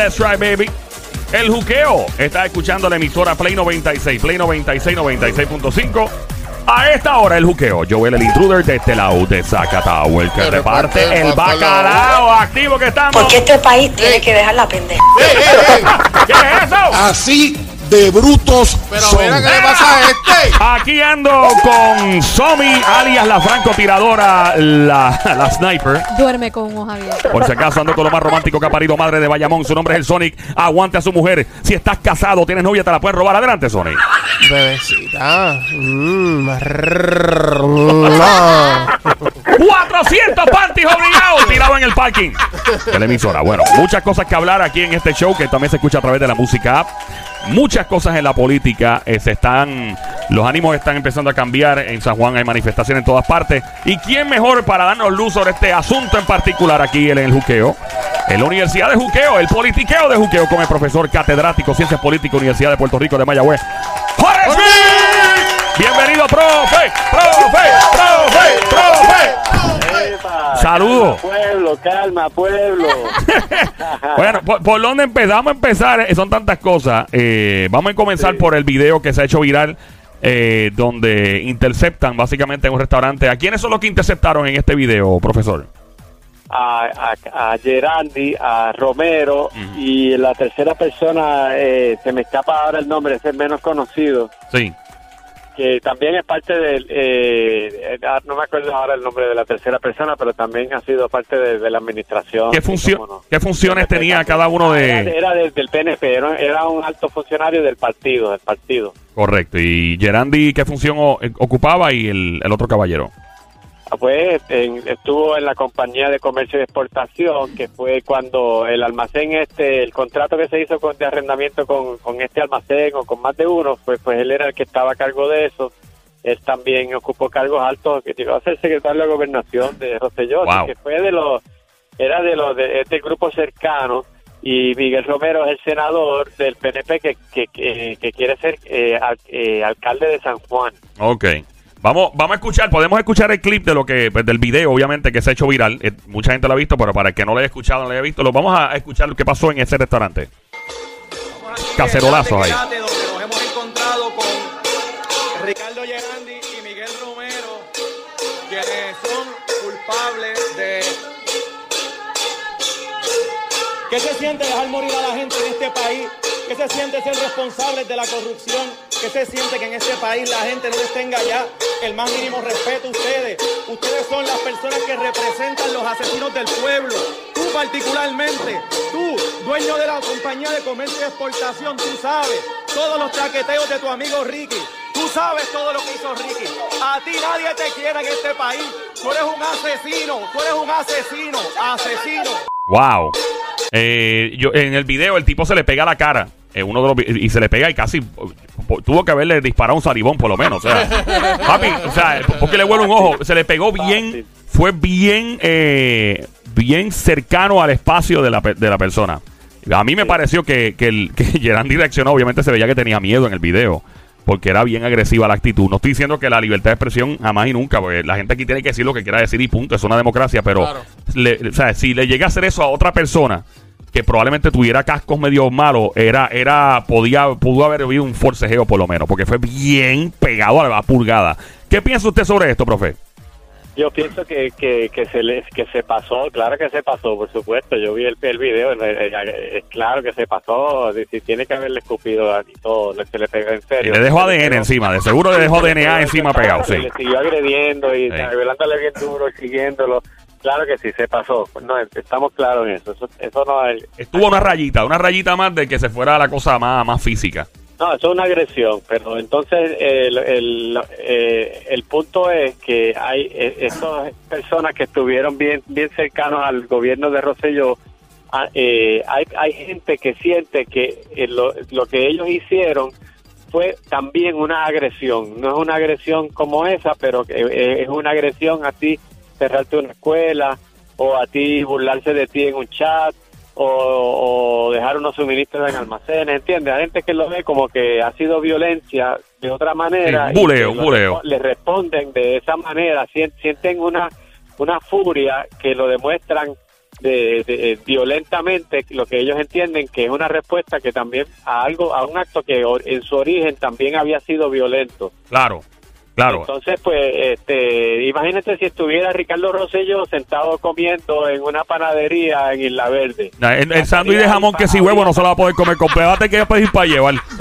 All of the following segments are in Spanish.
that's right, baby. El juqueo. Está escuchando la emisora Play 96, Play 96, 96.5. A esta hora el juqueo. Joel el intruder de este lado de Zacatau, el que reparte reparte el el bacalao. bacalao. Activo que estamos. Porque este país tiene que dejar la pendeja. ¡Ey, ey, ey! ¿Qué es eso? Así de brutos Pero son. mira qué le pasa a este. Aquí ando con Somi, alias la francotiradora, la, la sniper. Duerme con un ojo abierto. Por si acaso ando con lo más romántico que ha parido madre de Bayamón. Su nombre es el Sonic. Aguante a su mujer. Si estás casado, tienes novia, te la puedes robar. Adelante, Sonic. Bebecita. Mm, rrrr, no. 400 panties obligados tirados en el parking de la emisora. Bueno, muchas cosas que hablar aquí en este show que también se escucha a través de la música app. Muchas cosas en la política eh, se están, los ánimos están empezando a cambiar. En San Juan hay manifestaciones en todas partes. ¿Y quién mejor para darnos luz sobre este asunto en particular aquí en el Juqueo? En la Universidad de Juqueo, el politiqueo de Juqueo con el profesor catedrático Ciencias Políticas, Universidad de Puerto Rico de Mayagüez. ¡Jorge! Bienvenido, profe, profe, profe, Saludos. calma, Pueblo, calma, pueblo. Bueno, ¿por, por dónde empezamos? A empezar. eh, son tantas cosas. Eh, vamos a comenzar Sí. por el video que se ha hecho viral. eh, donde interceptan básicamente en un restaurante. ¿A quiénes son los que interceptaron en este video, profesor? A, a, a Gerandi, a Romero y la tercera persona, eh, se me escapa ahora el nombre, es el menos conocido, Sí. Que también es parte del, eh, ah, no me acuerdo ahora el nombre de la tercera persona, pero también ha sido parte de, de la administración. ¿Qué, funcio- no. ¿Qué funciones tenía cada uno Era, de...? era del, del PNP, era, era un alto funcionario del partido, del partido. Correcto. ¿Y Gerandi qué función eh, ocupaba y el, el otro caballero? Ah, Pues en- estuvo en la compañía de comercio y exportación, que fue cuando el almacén este, el contrato que se hizo con, de arrendamiento con, con este almacén o con más de uno, pues, pues él era el que estaba a cargo de eso. Él también ocupó cargos altos, que llegó a ser secretario de la gobernación de Rosselló, Wow. que fue de los, era de los de este grupo cercano. Y Miguel Romero es el senador del PNP que, que, que, que quiere ser eh, al- eh, alcalde de San Juan. Ok. Vamos, vamos a escuchar, podemos escuchar el clip de lo que, pues, del video, obviamente, que se ha hecho viral. Eh, mucha gente lo ha visto, pero para el que no lo haya escuchado, no lo haya visto, lo vamos a escuchar lo que pasó en ese restaurante. Cacerolazos ahí. Donde nos hemos encontrado con Ricardo Gerandi y Miguel Romero, quienes son culpables de... ¿Qué se siente dejar morir a la gente en este país? ¿Qué se siente ser responsables de la corrupción? ¿Qué se siente que en este país la gente no les tenga ya el más mínimo respeto a ustedes? Ustedes son las personas que representan los asesinos del pueblo. Tú particularmente, tú, dueño de la compañía de comercio y exportación, tú sabes todos los traqueteos de tu amigo Ricky. Tú sabes todo lo que hizo Ricky. A ti nadie te quiere en este país. Tú eres un asesino. Tú eres un asesino. Asesino. Wow. Eh, yo, en el video el tipo se le pega la cara. Eh, uno de los, y se le pega y casi po- po- tuvo que haberle disparado un salivón por lo menos. O sea, papi, o sea, porque le vuelve un ojo. Se le pegó bien, fue bien, eh, bien cercano al espacio de la, de la persona. A mí me pareció que, que, el, que Gerandi reaccionó. Obviamente se veía que tenía miedo en el video. Porque era bien agresiva la actitud. No estoy diciendo que la libertad de expresión jamás y nunca, porque la gente aquí tiene que decir lo que quiera decir y punto. Es una democracia, pero Claro. le- o sea, si le llega a hacer eso a otra persona que probablemente tuviera cascos medio malos, era, era, podía, pudo haber habido un forcejeo por lo menos, porque fue bien pegado a la pulgada. ¿Qué piensa usted sobre esto, profe? Yo pienso que, que, que se les, que se pasó, claro que se pasó, por supuesto. Yo vi el, el video, es claro que se pasó. Si tiene que haberle escupido a- y todo, se le pegó en Y serio. le dejó ADN encima, de seguro le dejó DNA encima pegado, sí. Y Le siguió agrediendo y Sí. revelándole bien duro y siguiéndolo. Claro que sí, se pasó. No, estamos claros en eso. Eso, eso no es. Estuvo una rayita, una rayita más de que se fuera la cosa más, más física. No, eso es una agresión, pero entonces el, el, eh, el punto es que hay eh, estas personas que estuvieron bien bien cercanos al gobierno de Rosselló, ah, eh, hay, hay gente que siente que eh, lo, lo que ellos hicieron fue también una agresión. No es una agresión como esa, pero eh, es una agresión a ti cerrarte una escuela o a ti burlarse de ti en un chat o, o dejar unos suministros en almacenes, ¿entiendes? Hay gente que lo ve como que ha sido violencia de otra manera. Sí, buleo, y buleo. Le responden de esa manera, sien- sienten una, una furia que lo demuestran de, de- violentamente lo que ellos entienden que es una respuesta que también a algo a un acto que en su origen también había sido violento Claro, claro. entonces pues este imagínate si estuviera Ricardo Rosello sentado comiendo en una panadería en Isla Verde Nah, El, el sándwich de jamón que si huevo no se lo va a poder comer completo. Va a tener que pedir para llevar.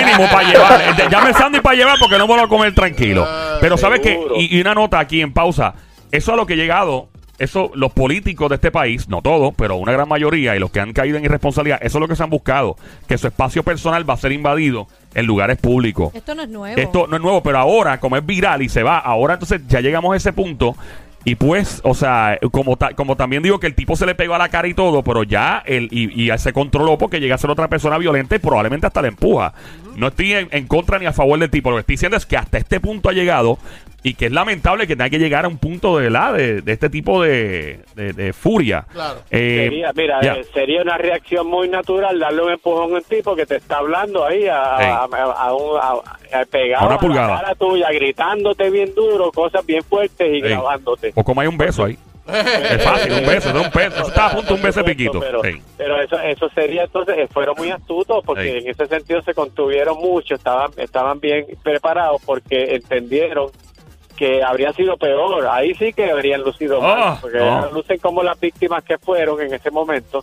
Mínimo para llevar. De- Llame el sándwich para llevar porque no me lo va a comer tranquilo. Pero sabes que, seguro. y, y una nota aquí en pausa, eso a lo que he llegado, eso los políticos de este país, no todos, pero una gran mayoría, y los que han caído en irresponsabilidad, eso es lo que se han buscado, que su espacio personal va a ser invadido en lugares públicos. Esto no es nuevo. Esto no es nuevo, pero ahora, como es viral y se va, ahora entonces ya llegamos a ese punto. Y pues, o sea, como, ta- como también digo que el tipo se le pegó a la cara y todo, pero ya él y, se controló porque llega a ser otra persona violenta y probablemente hasta le empuja. No estoy en, en contra ni a favor del tipo. Lo que estoy diciendo es que hasta este punto ha llegado y que es lamentable que tenga que llegar a un punto de, la, de, de este tipo de, de- de furia. Claro. Eh, Sería, mira, eh, sería una reacción muy natural darle un empujón a un tipo que te está hablando ahí a, Ey. a, a- a un, a- a- pegado A una a pulgada. la cara tuya, gritándote bien duro, cosas bien fuertes y grabándote. O como hay un beso ahí. Es fácil, un beso, es un beso. Eso está a punto de un beso piquito. Pero, pero eso, eso sería entonces, eh, fueron muy astutos porque en ese sentido se contuvieron mucho, estaban, estaban bien preparados porque entendieron que habría sido peor. Ahí sí que habrían lucido mal, porque lucen como las víctimas que fueron en ese momento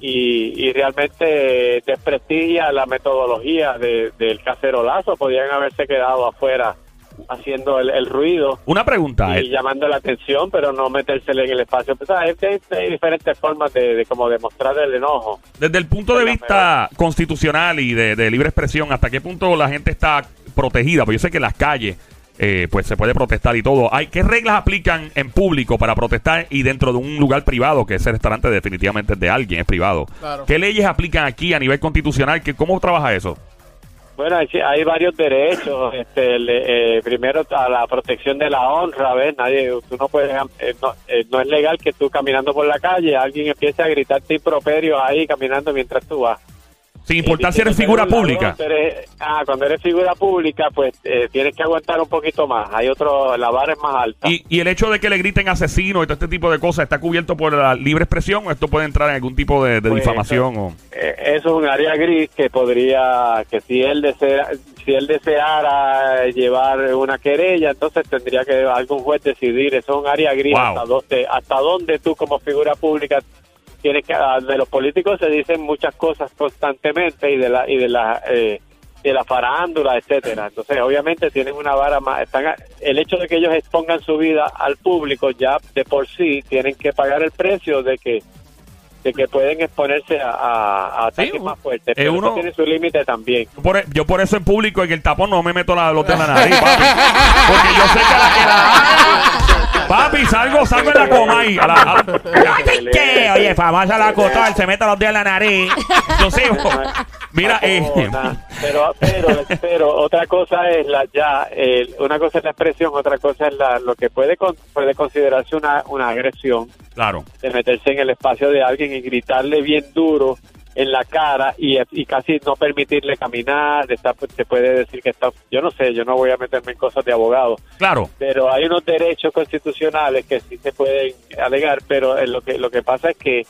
y, y realmente desprestigia la metodología de- del cacerolazo. Podían haberse quedado afuera haciendo el, el ruido Una pregunta. y eh, llamando la atención, pero no metérsele en el espacio. Pues. Hay, hay diferentes formas de, de como demostrar el enojo. Desde el punto de vista constitucional y de, de libre expresión, ¿hasta qué punto la gente está protegida? Pues yo sé que las calles eh, pues se puede protestar y todo. ¿Hay, ¿Qué reglas aplican en público para protestar y dentro de un lugar privado, que ese restaurante definitivamente es de alguien, es privado? Claro. ¿Qué leyes aplican aquí a nivel constitucional? ¿Qué, ¿Cómo trabaja eso? Bueno, hay, hay varios derechos. Este, el, eh, primero, a la protección de la honra, ¿ves? Nadie, tú no puedes, eh, no, eh, no es legal que tú caminando por la calle, alguien empiece a gritarte improperios ahí caminando mientras tú vas. Sin importar si eres figura pública. ladrón, tú eres- ah, cuando eres figura pública, pues eh, tienes que aguantar un poquito más. Hay otro, la vara es más alta. Y, y el hecho de que le griten asesino y todo este tipo de cosas, ¿está cubierto por la libre expresión o esto puede entrar en algún tipo de, de Pues, difamación? o Eh, eso es un área gris que podría, que si él desea, si él deseara llevar una querella, entonces tendría que algún juez decidir. Eso es un área gris Wow. hasta dónde, hasta dónde tú como figura pública tienes que. ah, De los políticos se dicen muchas cosas constantemente y de la y de la eh, de la farándula, etcétera. Entonces, obviamente tienen una vara más. Están, el hecho de que ellos expongan su vida al público ya de por sí tienen que pagar el precio de que de que pueden exponerse a, a, a ataques Sí, más fuertes. es Pero eso uno- tiene su límite también. Yo por, e- yo por eso en público en el tapón no me meto la, los en la nariz, papi. Porque yo sé que la que la- Papi, salgo, salgo en la coma ahí. A la, a- Ay, ¿qué? Oye, famosa la cotal, se mete los dedos en la nariz. Yo sé, mira, eh, pero, pero, pero otra cosa es la ya, eh, una cosa es la expresión, otra cosa es la, lo que puede con- puede considerarse una, una agresión claro. de meterse en el espacio de alguien y gritarle bien duro en la cara y, y casi no permitirle caminar, de pues, se puede decir que está, yo no sé, yo no voy a meterme en cosas de abogado, Claro. pero hay unos derechos constitucionales que sí se pueden alegar, pero eh, lo que lo que pasa es que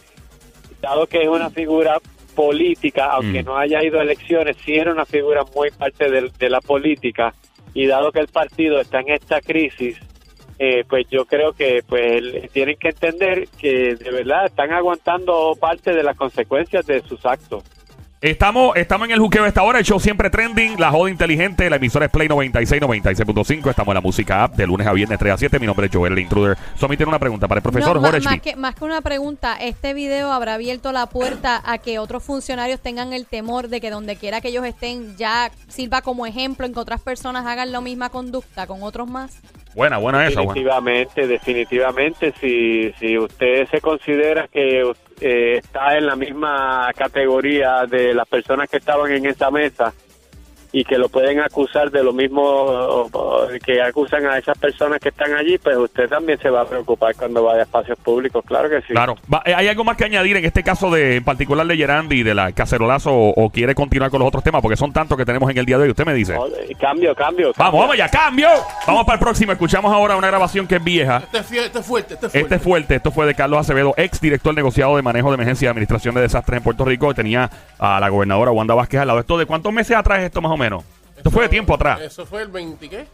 dado que es una figura política, aunque Mm. no haya ido a elecciones, sí era una figura muy parte del- de, la política y dado que el partido está en esta crisis, eh, pues yo creo que pues tienen que entender que de verdad están aguantando parte de las consecuencias de sus actos. Estamos, estamos en el juqueo de esta hora, el show siempre trending, la joda inteligente, la emisora es Play 96, 96.5, estamos en la música app de lunes a viernes 3 a 7, mi nombre es Joel, el intruder. Somi tiene una pregunta para el profesor No, Jorge más, que, más que una pregunta, este video habrá abierto la puerta a que otros funcionarios tengan el temor de que donde quiera que ellos estén ya sirva como ejemplo en que otras personas hagan la misma conducta con otros más. Buena, buena esa. Definitivamente, definitivamente, si, si usted se considera que eh, está en la misma categoría de las personas que estaban en esa mesa, y que lo pueden acusar de lo mismo que acusan a esas personas que están allí, pues usted también se va a preocupar cuando vaya a espacios públicos, claro que sí. Claro. Va, eh, ¿Hay algo más que añadir en este caso de en particular de Gerandi, de la cacerolazo, o, o quiere continuar con los otros temas? Porque son tantos que tenemos en el día de hoy. Usted me dice. Oh, Cambio, cambio. Vamos, vamos ya, cambio. Vamos para el próximo. Escuchamos ahora una grabación que es vieja. Este es, este es fuerte, este es fuerte. Este es fuerte, esto fue de Carlos Acevedo, ex director negociado de manejo de emergencia y administración de desastres en Puerto Rico, que tenía a la gobernadora Wanda Vázquez al lado. ¿Esto de cuántos meses atrás es esto más o menos? Esto fue de tiempo atrás. Eso fue el 20, ¿qué?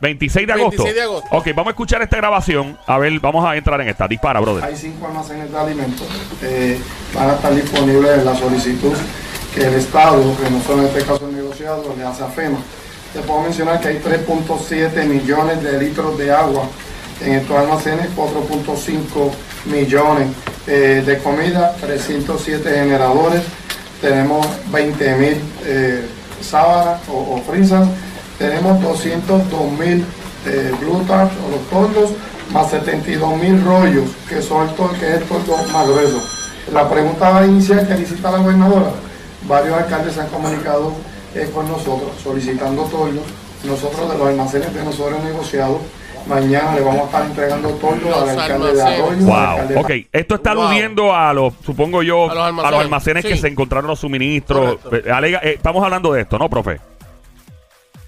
26 de agosto. 26 de agosto. Ok, vamos a escuchar esta grabación. A ver, vamos a entrar en esta. Dispara, brother. Hay cinco almacenes de alimentos. eh, van a estar disponibles en la solicitud que el Estado, que no son en este caso el negociado, le hace a FEMA. Te puedo mencionar que hay 3.7 millones de litros de agua en estos almacenes, 4.5 millones eh, de comida, 307 generadores, tenemos 20 mil eh, sábanas o, o frisas, tenemos 202 mil eh, Blue o los toldos, más 72 mil rollos, que son el tol- que es el toldo más grueso. La pregunta inicial que necesita la gobernadora, varios alcaldes se han comunicado eh, con nosotros solicitando toldos. Nosotros de los almacenes de nosotros negociados, mañana le vamos a estar entregando toldos al alcalde de. Arroyo. Wow. Ok, esto está Wow. aludiendo a los, supongo yo, A los almacenes. almacenes que se encontraron los suministros. Eh, alega- eh, estamos hablando de esto, ¿no, profe?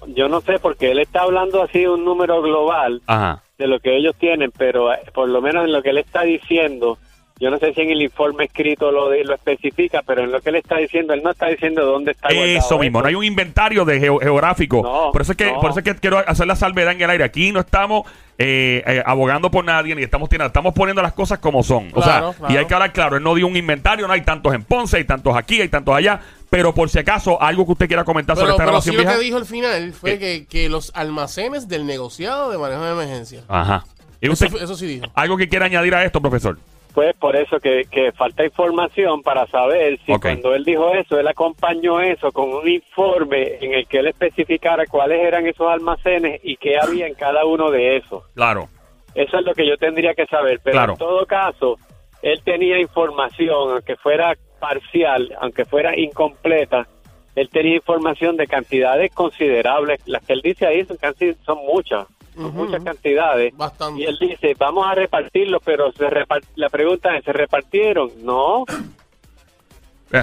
Yo no sé, porque él está hablando así de un número global Ajá. de lo que ellos tienen, pero eh, por lo menos en lo que él está diciendo, yo no sé si en el informe escrito lo, de- lo especifica, pero en lo que él está diciendo, él no está diciendo dónde está guardado Eso mismo, esto. no hay un inventario de geo- geográfico. No, por eso es que, no. por eso es que quiero hacer la salvedad en el aire. Aquí no estamos eh, eh, abogando por nadie ni estamos tirando, estamos poniendo las cosas como son. o sea, claro. y hay que hablar claro. Él no dio un inventario, no hay tantos en Ponce, hay tantos aquí, hay tantos allá. Pero por si acaso, algo que usted quiera comentar sobre esta pero sí grabación lo vieja. que dijo al final fue Eh. que, que los almacenes del negociado de manejo de emergencia. Ajá. ¿Y Eso, usted, eso sí dijo. algo que quiera añadir a esto, profesor? Pues por eso que, que falta información para saber si cuando él dijo eso, él acompañó eso con un informe en el que él especificara cuáles eran esos almacenes y qué había en cada uno de esos. Claro. Eso es lo que yo tendría que saber, pero Claro. en todo caso, él tenía información, aunque fuera parcial, aunque fuera incompleta, él tenía información de cantidades considerables. Las que él dice ahí son, casi, son muchas, muchas cantidades. Bastante. Y él dice, vamos a repartirlo, pero se repar- la pregunta es, ¿se repartieron? No,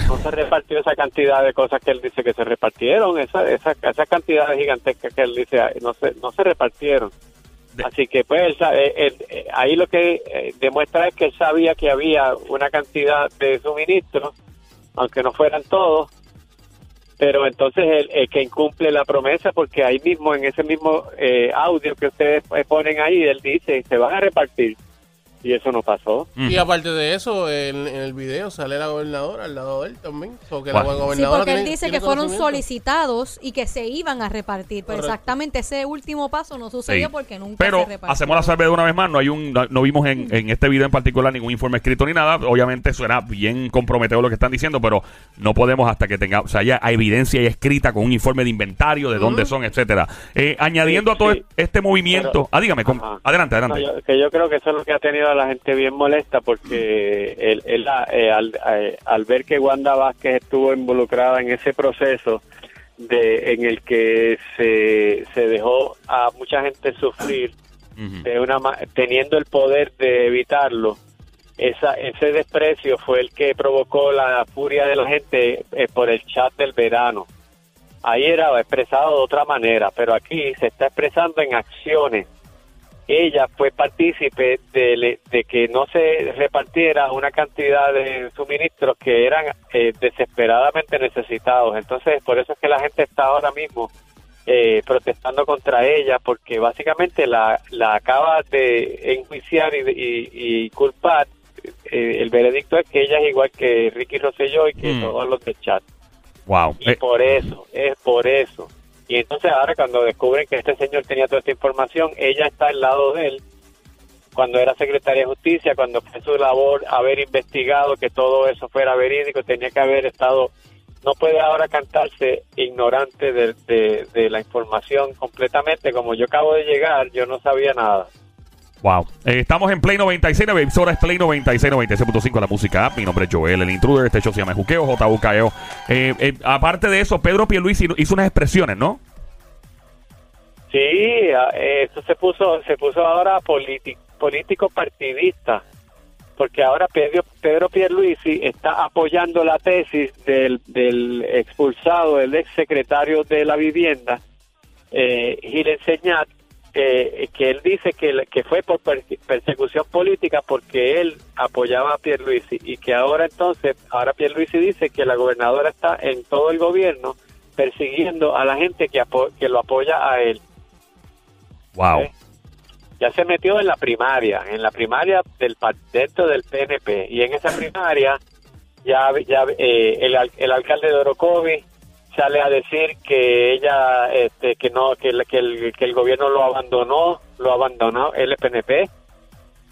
no se repartió esa cantidad de cosas que él dice que se repartieron, esa, esa, esa cantidad gigantesca que él dice, no se, no se repartieron. Así que pues él eh, él, eh, ahí lo que eh, demuestra es que él sabía que había una cantidad de suministros, aunque no fueran todos, pero entonces el, el que incumple la promesa, porque ahí mismo, en ese mismo eh, audio que ustedes ponen ahí, él dice, se van a repartir, y eso no pasó. Mm. Y aparte de eso, en, en el video sale la gobernadora al lado de él también. Porque la Bueno. Sí, porque él tiene- dice tiene que fueron conocimiento. solicitados y que se iban a repartir. Pero Correcto. exactamente ese último paso no sucedió Sí. porque nunca Pero se repartió. hacemos la salvedad una vez más, no hay un no, no vimos en, en este video en particular ningún informe escrito ni nada. Obviamente suena bien comprometedor lo que están diciendo, pero no podemos hasta que tenga, o sea, ya hay evidencia ya escrita con un informe de inventario de dónde son, etcétera. Eh, añadiendo Sí, a todo sí. este movimiento, Pero- ah, dígame, com- Ajá. adelante, No, adelante. yo, que yo creo que eso es lo que ha tenido a la gente bien molesta porque él, él, eh, al, eh, al ver que Wanda Vázquez estuvo involucrada en ese proceso de en el que se, se dejó a mucha gente sufrir de una teniendo el poder de evitarlo esa, ese desprecio fue el que provocó la furia de la gente eh, por el chat del verano. Ahí era expresado de otra manera pero aquí se está expresando en acciones ella fue partícipe de, de que no se repartiera una cantidad de suministros que eran eh, desesperadamente necesitados. Entonces, por eso es que la gente está ahora mismo eh, protestando contra ella, porque básicamente la, la acaba de enjuiciar y, y- y culpar. Eh, el veredicto es que ella es igual que Ricky Rosselló y que Mm. todos los de chat. Wow. Y Eh, por eso, es por eso. Y entonces ahora cuando descubren que este señor tenía toda esta información, ella está al lado de él. Cuando era secretaria de justicia, cuando fue su labor haber investigado que todo eso fuera verídico, tenía que haber estado... No puede ahora cantarse ignorante de, de- la información completamente. Como yo acabo de llegar, yo no sabía nada. Wow. Eh, estamos en Play 96, la emisora es Play 96, 96.5 la música. Mi nombre es Joel, el intruder. Este show se llama Juqueo, JUKEO. Eh, eh, aparte de eso, Pedro Pierluisi hizo unas expresiones, ¿no? Sí, eso se puso, se puso ahora político partidista, porque ahora Pedro, Pedro Pierluisi está apoyando la tesis del, del expulsado, el ex secretario de la vivienda, eh, Gil Enseñat, eh, que él dice que, que fue por per- persecución política porque él apoyaba a Pierluisi y que ahora entonces, ahora Pierluisi dice que la gobernadora está en todo el gobierno persiguiendo a la gente que, que lo apoya a él. Wow. ¿eh? Ya se metió en la primaria, en la primaria del dentro del PNP y en esa primaria ya, ya eh, el, el alcalde de Orocovi sale a decir que ella este, que no que, el- que el, que el gobierno lo abandonó lo abandonó el PNP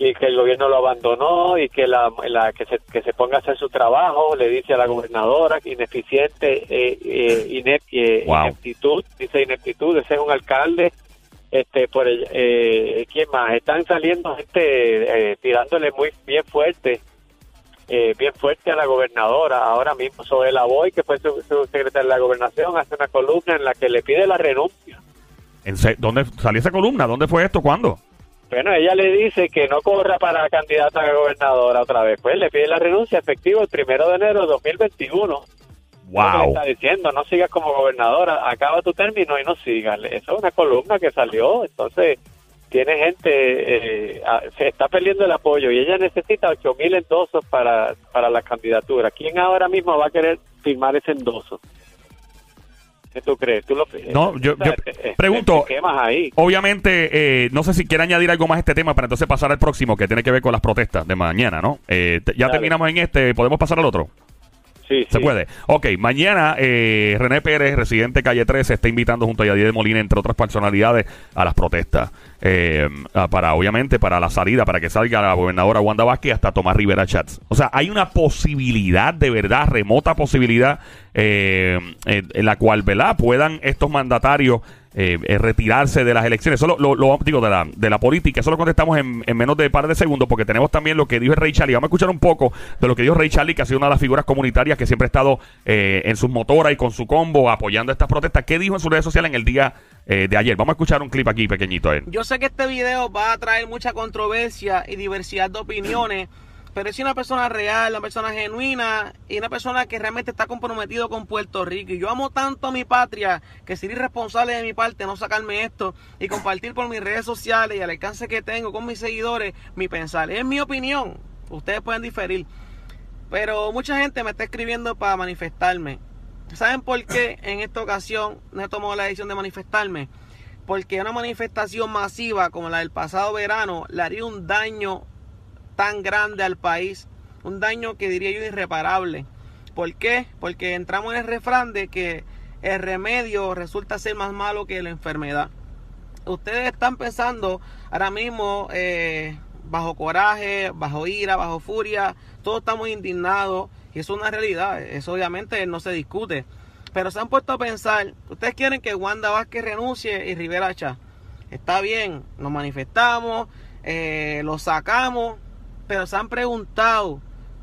y que el gobierno lo abandonó y que la, la- que se que se ponga a hacer su trabajo le dice a la gobernadora que ineficiente eh, eh, inep- eh, Wow. ineptitud dice ineptitud ese es un alcalde este por el, quién más están saliendo gente eh, tirándole muy bien fuerte eh, bien fuerte a la gobernadora ahora mismo sobre la Boy que fue su, su secretaria de la gobernación hace una columna en la que le pide la renuncia ¿En ¿Dónde salió esa columna? ¿Dónde fue esto? ¿Cuándo? bueno ella le dice que no corra para candidata a gobernadora otra vez pues le pide la renuncia efectivo el primero de enero de 2021 Lo que le Wow. está diciendo, no sigas como gobernadora, acaba tu término y no sigas. Eso es una columna que salió, entonces tiene gente, eh, se está perdiendo el apoyo y ella necesita 8 mil endosos para, para la candidatura. ¿Quién ahora mismo va a querer firmar ese endoso? ¿Qué tú crees? ¿Tú lo, No, yo- yo te- te- pregunto- te ahí. Obviamente, eh, no sé si quiere añadir algo más a este tema para entonces pasar al próximo que tiene que ver con las protestas de mañana, ¿no? Eh, ya Dale. terminamos en este, ¿podemos pasar al otro? Sí, Se sí. puede. Ok, mañana eh, René Pérez, residente Calle 13, está invitando junto a Yadier Molina, entre otras personalidades, a las protestas. Eh, para, obviamente, para la salida, para que salga la gobernadora Wanda Vázquez hasta Tomás Rivera Chats. O sea, hay una posibilidad, de verdad, remota posibilidad, eh, en, en la cual, ¿verdad?, puedan estos mandatarios eh, retirarse de las elecciones. Solo lo, lo- digo de la, de la política. Eso lo contestamos en, en menos de par de segundos porque tenemos también lo que dijo Rey Charlie. Vamos a escuchar un poco de lo que dijo Rey Charlie, que ha sido una de las figuras comunitarias que siempre ha estado eh, en sus motoras y con su combo apoyando estas protestas. ¿Qué dijo en sus redes sociales en el día eh, de ayer? Vamos a escuchar un clip aquí pequeñito. Yo sé que este video va a traer mucha controversia y diversidad de opiniones, pero es una persona real, una persona genuina y una persona que realmente está comprometido con Puerto Rico. Y yo amo tanto a mi patria que sería irresponsable de mi parte no sacarme esto y compartir por mis redes sociales y al alcance que tengo con mis seguidores mi pensar. Es mi opinión, ustedes pueden diferir. Pero mucha gente me está escribiendo para manifestarme. ¿Saben por qué en esta ocasión no he tomado la decisión de manifestarme? Porque una manifestación masiva como la del pasado verano le haría un daño tan grande al país, un daño que diría yo irreparable. ¿Por qué? Porque entramos en el refrán de que el remedio resulta ser más malo que la enfermedad. Ustedes están pensando ahora mismo eh, bajo coraje, bajo ira, bajo furia, todos estamos indignados y es una realidad, eso obviamente no se discute. Pero se han puesto a pensar, ustedes quieren que Wanda Vázquez renuncie y Rivera Chá. Está bien, nos manifestamos, eh, lo sacamos, pero se han preguntado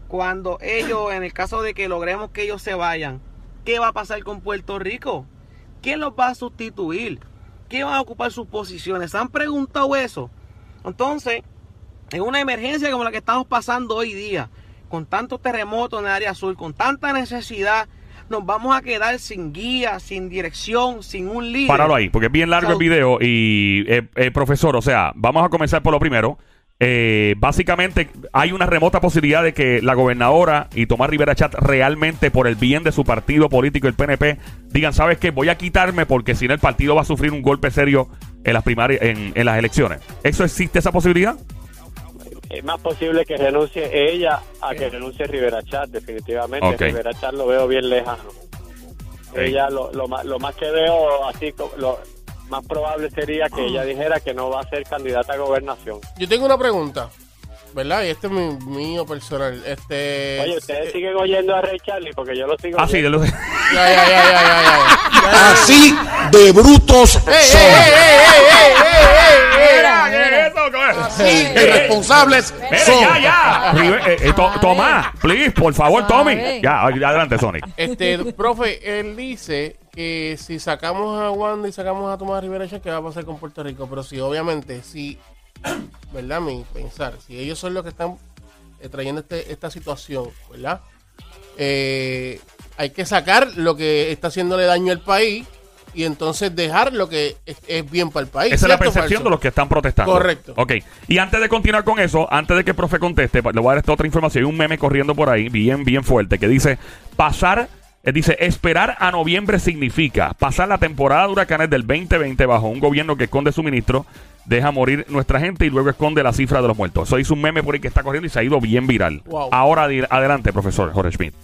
cuando ellos, en el caso de que logremos que ellos se vayan, ¿qué va a pasar con Puerto Rico? ¿Quién los va a sustituir? ¿Quién va a ocupar sus posiciones? ¿Se han preguntado eso? Entonces, en una emergencia como la que estamos pasando hoy día, con tantos terremotos en el área sur, con tanta necesidad, nos vamos a quedar sin guía, sin dirección, sin un líder. Páralo ahí, porque es bien largo el video. Y, eh, eh, profesor, o sea, vamos a comenzar por lo primero. Eh, básicamente, hay una remota posibilidad de que la gobernadora y Tomás Rivera Chat realmente, por el bien de su partido político, el PNP, digan: ¿Sabes qué? Voy a quitarme porque si no, el partido va a sufrir un golpe serio en las primarias, en, en las elecciones. ¿Eso existe esa posibilidad? Es más posible que renuncie ella a que renuncie Rivera Chat, definitivamente. Rivera Chat lo veo bien lejano. Ella, lo, lo, más, lo más que veo, así, lo más probable sería que ella dijera que no va a ser candidata a gobernación. Yo tengo una pregunta, ¿verdad? Y este es mi, mío personal. Este. Oye, ustedes siguen oyendo a Ray Charlie porque yo lo sigo Ah, sí, de oyendo. los- Ya, ya, ya, ya, ya, ya. Así de brutos ¡Ey, son. ey, ey, ey, ey, ey, responsables son. ya, ya. Eh, eh, to-. Tomás, please, por favor, Tommy. Sabe. Ya, adelante, Sonic. Este, profe, él dice que si sacamos a Wanda y sacamos a Tomás Rivera ¿qué va a pasar con Puerto Rico? Pero si obviamente, si, ¿verdad? Mi pensar, si ellos son los que están eh, trayendo este, esta situación, ¿verdad? Eh, hay que sacar lo que está haciéndole daño al país y entonces dejar lo que es, es bien para el país. Esa es la ¿cierto o percepción de los que están protestando. Correcto. Ok. Y antes de continuar con eso, antes de que el profe conteste, le voy a dar esta otra información. Hay un meme corriendo por ahí, bien, bien fuerte, que dice: pasar. eh, Dice, esperar a noviembre significa pasar la temporada de huracanes del 2020 bajo un gobierno que esconde suministro, deja morir nuestra gente y luego esconde la cifra de los muertos. Eso hizo un meme por ahí que está corriendo y se ha ido bien viral. Wow. Ahora, adelante, profesor Jorge Schmidt.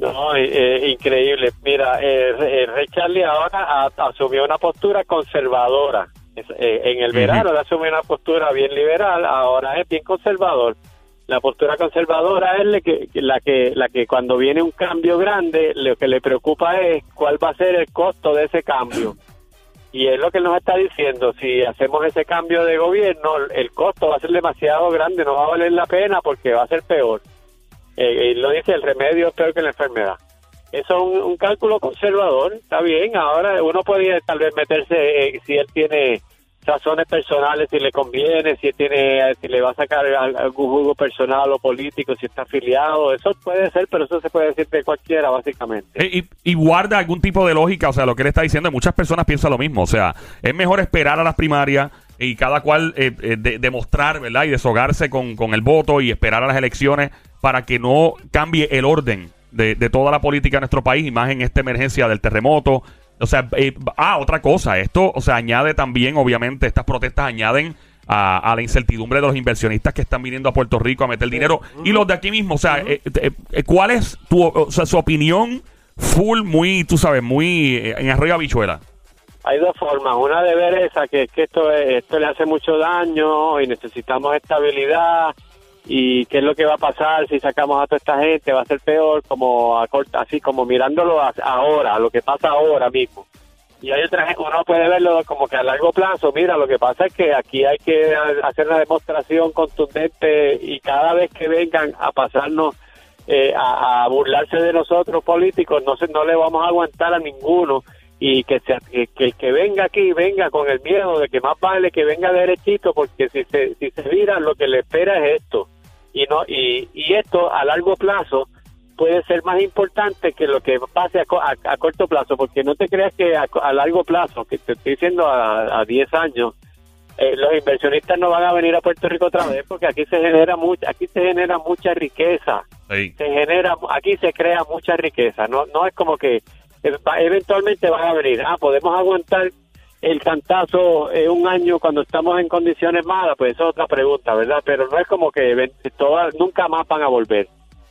No, eh, eh, increíble. Mira, eh, eh, Ray Charlie ahora asumió una postura conservadora. Eh, en el verano asumió una postura bien liberal, ahora es bien conservador. La postura conservadora es la que, la que, la que cuando viene un cambio grande, lo que le preocupa es cuál va a ser el costo de ese cambio. Y es lo que nos está diciendo, si hacemos ese cambio de gobierno, el costo va a ser demasiado grande, no va a valer la pena porque va a ser peor. Eh, y lo dice, el remedio es peor que la enfermedad. Eso es un, cálculo conservador, está bien. Ahora uno podría tal vez meterse, eh, si él tiene razones personales, si le conviene, si tiene, si le va a sacar al- algún jugo personal o político, si está afiliado, eso puede ser, pero eso se puede decir de cualquiera, básicamente. Eh, y, y guarda algún tipo de lógica, o sea, lo que él está diciendo, muchas personas piensan lo mismo, o sea, es mejor esperar a las primarias y cada cual eh, eh, de- demostrar, ¿verdad? Y deshogarse con, con el voto y esperar a las elecciones para que no cambie el orden de, de toda la política de nuestro país y más en esta emergencia del terremoto. O sea, eh, ah, otra cosa, esto, o sea, añade también, obviamente, estas protestas añaden a, a la incertidumbre de los inversionistas que están viniendo a Puerto Rico a meter dinero y los de aquí mismo, o sea, eh, eh, eh, ¿cuál es tu, o sea, su opinión full, muy, tú sabes, muy eh, en arroyo habichuela? Hay dos formas. Una de ver esa, que es que esto, es- esto le hace mucho daño y necesitamos estabilidad. ¿Y qué es lo que va a pasar si sacamos a toda esta gente? Va a ser peor, como a corta- así como mirándolo a- ahora, lo que pasa ahora mismo. Y hay otra uno puede verlo como que a largo plazo. Mira, lo que pasa es que aquí hay que hacer una demostración contundente y cada vez que vengan a pasarnos, eh, a, burlarse de nosotros políticos, no, se, no le vamos a aguantar a ninguno y que, que, que el que venga aquí venga con el miedo de que más vale que venga derechito porque si se, si se vira lo que le espera es esto y no y, y esto a largo plazo puede ser más importante que lo que pase a, a- a corto plazo porque no te creas que a, largo plazo que te estoy diciendo a, a 10 años eh, los inversionistas no van a venir a Puerto Rico otra vez porque aquí se genera mucha aquí se genera mucha riqueza Sí. se genera, aquí se crea mucha riqueza, no no es como que eh, va- eventualmente van a venir, ah, podemos aguantar el cantazo eh, un año cuando estamos en condiciones malas, pues eso es otra pregunta, ¿verdad? Pero no es como que todas, nunca más van a volver.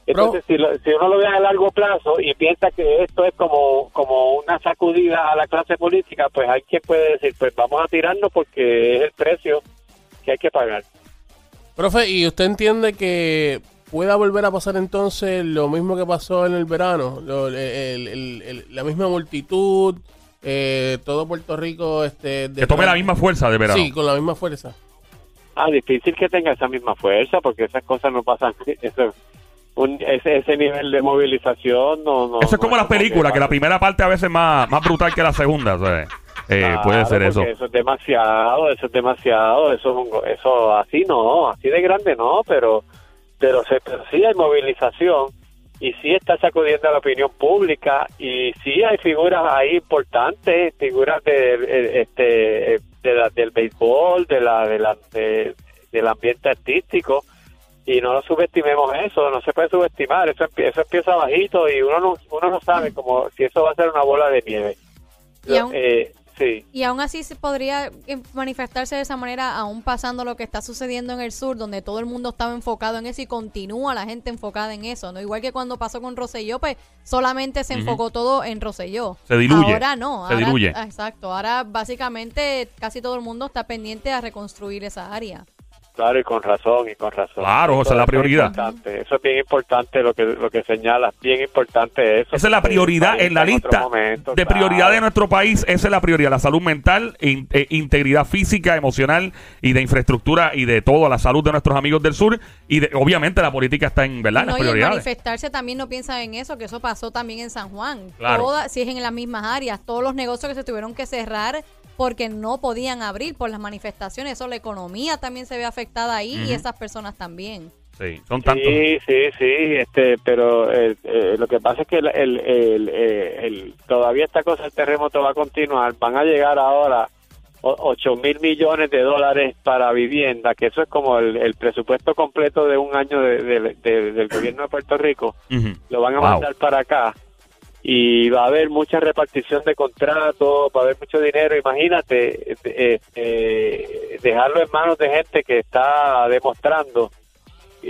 Entonces, si, lo- si uno lo ve a largo plazo y piensa que esto es como, como una sacudida a la clase política, pues hay quien puede decir, pues vamos a tirarnos porque es el precio que hay que pagar. Profe, ¿y usted entiende que pueda volver a pasar entonces lo mismo que pasó en el verano? Lo- el- el- la misma multitud, eh, todo Puerto Rico... Este, Que tome la misma fuerza de verano. Sí, con la misma fuerza. Ah, difícil que tenga esa misma fuerza porque esas cosas no pasan. Eso, un, ese, ese nivel de movilización no. no Eso es no como las películas, que la primera parte a veces es más, más brutal que la segunda. o sea, eh, Claro, puede ser eso. Eso es demasiado, eso es demasiado, eso es un go- eso así no, así de grande no, pero pero, se, pero sí hay movilización y sí está sacudiendo a la opinión pública y sí hay figuras ahí importantes, figuras de, eh, este de la- del béisbol, de la, de la de- del ambiente artístico y no subestimemos eso, no se puede subestimar, eso, eso empieza bajito y uno no uno no sabe como si eso va a ser una bola de nieve. Y aún- Eh, sí. Y aún así se podría eh, manifestarse de esa manera, aún pasando lo que está sucediendo en el sur, donde todo el mundo estaba enfocado en eso y continúa la gente enfocada en eso, ¿no? Igual que cuando pasó con Roselló, pues solamente se enfocó todo en Roselló. Se diluye, Ahora no. se ahora- diluye. Exacto. Ahora básicamente casi todo el mundo está pendiente a reconstruir esa área. Claro, y con razón, y con razón. Claro, esa es la Eso prioridad. importante, Eso es bien importante lo que lo que señalas, bien importante eso. Esa es la prioridad en la lista momento, de claro. prioridad de nuestro país. Esa es la prioridad, la salud mental, in- eh, integridad física, emocional y de infraestructura y de todo, la salud de nuestros amigos del sur. Y de- obviamente la política está en, ¿verdad? No, las y prioridades. manifestarse también no piensa en eso, que eso pasó también en San Juan. Claro. Toda- si es en las mismas áreas, todos los negocios que se tuvieron que cerrar porque no podían abrir por las manifestaciones. Eso, la economía también se ve afectada ahí y esas personas también. Sí, son tantos. Sí, sí, sí, este, pero eh, eh, lo que pasa es que el, el, el, eh, el- todavía esta cosa, el terremoto va a continuar. Van a llegar ahora 8 mil millones de dólares para vivienda, que eso es como el, el presupuesto completo de un año de- de- de- del gobierno de Puerto Rico. Lo van a Wow. mandar para acá y va a haber mucha repartición de contratos, va a haber mucho dinero. Imagínate eh, eh, dejarlo en manos de gente que está demostrando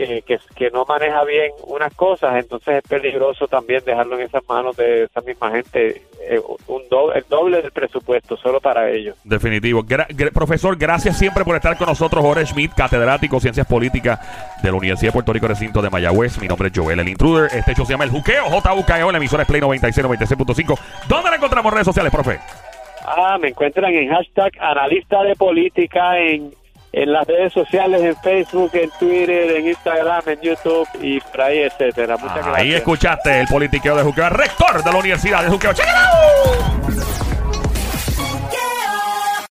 eh, que, que no maneja bien unas cosas, entonces es peligroso también dejarlo en esas manos de esa misma gente, eh, un do- el doble del presupuesto solo para ellos. Definitivo. Gra- gra- profesor, gracias siempre por estar con nosotros. Jorge Schmidt, catedrático Ciencias Políticas de la Universidad de Puerto Rico, recinto de Mayagüez. Mi nombre es Joel, el intruder. Este show se llama El Juqueo, JUKEO, la emisora es Play 96, 96.5. ¿Dónde la encontramos en redes sociales, profe? Ah, me encuentran en hashtag analista de política en, en las redes sociales, en Facebook, en Twitter, en Instagram, en YouTube y por ahí, etcétera. Muchas Ahí gracias. escuchaste el politiqueo de Juqueo, rector de la Universidad de Juqueo. ¡Check it out!